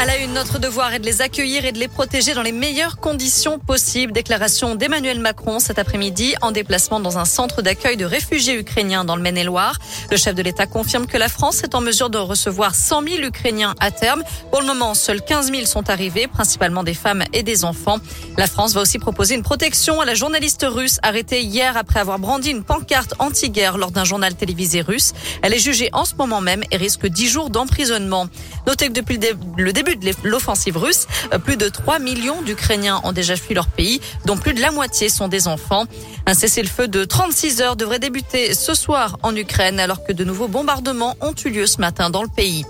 À la une, notre devoir est de les accueillir et de les protéger dans les meilleures conditions possibles. Déclaration d'Emmanuel Macron cet après-midi en déplacement dans un centre d'accueil de réfugiés ukrainiens dans le Maine-et-Loire. Le chef de l'État confirme que la France est en mesure de recevoir 100 000 Ukrainiens à terme. Pour le moment, seuls 15 000 sont arrivés, principalement des femmes et des enfants. La France va aussi proposer une protection à la journaliste russe arrêtée hier après avoir brandi une pancarte anti-guerre lors d'un journal télévisé russe. Elle est jugée en ce moment même et risque 10 jours d'emprisonnement. Notez que depuis le début de l'offensive russe, euh, plus de 3 millions d'Ukrainiens ont déjà fui leur pays, dont plus de la moitié sont des enfants. Un cessez-le-feu de 36 heures devrait débuter ce soir en Ukraine, alors que de nouveaux bombardements ont eu lieu ce matin dans le pays.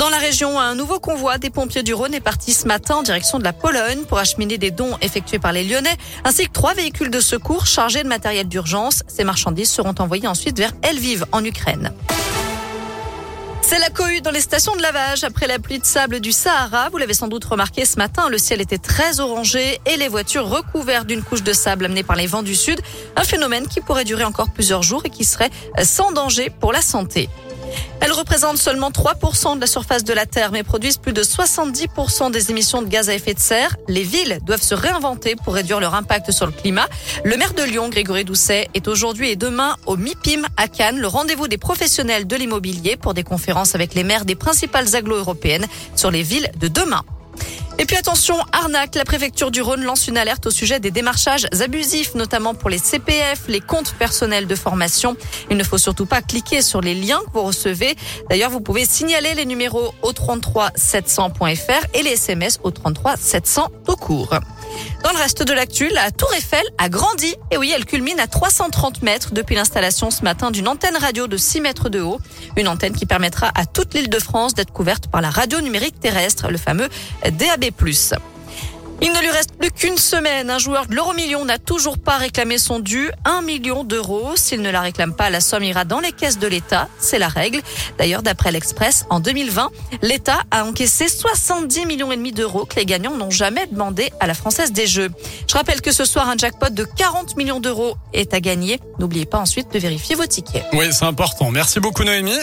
Dans la région, un nouveau convoi des pompiers du Rhône est parti ce matin en direction de la Pologne pour acheminer des dons effectués par les Lyonnais, ainsi que trois véhicules de secours chargés de matériel d'urgence. Ces marchandises seront envoyées ensuite vers Lviv en Ukraine. C'est la cohue dans les stations de lavage après la pluie de sable du Sahara. Vous l'avez sans doute remarqué ce matin, le ciel était très orangé et les voitures recouvertes d'une couche de sable amenée par les vents du sud. Un phénomène qui pourrait durer encore plusieurs jours et qui serait sans danger pour la santé. Elles représentent seulement 3% de la surface de la Terre, mais produisent plus de 70% des émissions de gaz à effet de serre. Les villes doivent se réinventer pour réduire leur impact sur le climat. Le maire de Lyon, Grégory Doucet, est aujourd'hui et demain au MIPIM à Cannes, le rendez-vous des professionnels de l'immobilier pour des conférences avec les maires des principales agglo européennes sur les villes de demain. Et puis attention, arnaque, la préfecture du Rhône lance une alerte au sujet des démarchages abusifs, notamment pour les CPF, les comptes personnels de formation. Il ne faut surtout pas cliquer sur les liens que vous recevez. D'ailleurs, vous pouvez signaler les numéros au 33 700.fr et les SMS au 33 700 au cours. Dans le reste de l'actu, la Tour Eiffel a grandi. Et oui, elle culmine à 330 mètres depuis l'installation ce matin d'une antenne radio de 6 mètres de haut. Une antenne qui permettra à toute l'île de France d'être couverte par la radio numérique terrestre, le fameux DAB+. Il ne lui reste plus qu'une semaine. Un joueur de l'euro-million n'a toujours pas réclamé son dû, 1 million d'euros. S'il ne la réclame pas, la somme ira dans les caisses de l'État. C'est la règle. D'ailleurs, d'après l'Express, en 2020, l'État a encaissé 70 millions et demi d'euros que les gagnants n'ont jamais demandé à la Française des Jeux. Je rappelle que ce soir, un jackpot de 40 millions d'euros est à gagner. N'oubliez pas ensuite de vérifier vos tickets. Oui, c'est important. Merci beaucoup, Noémie.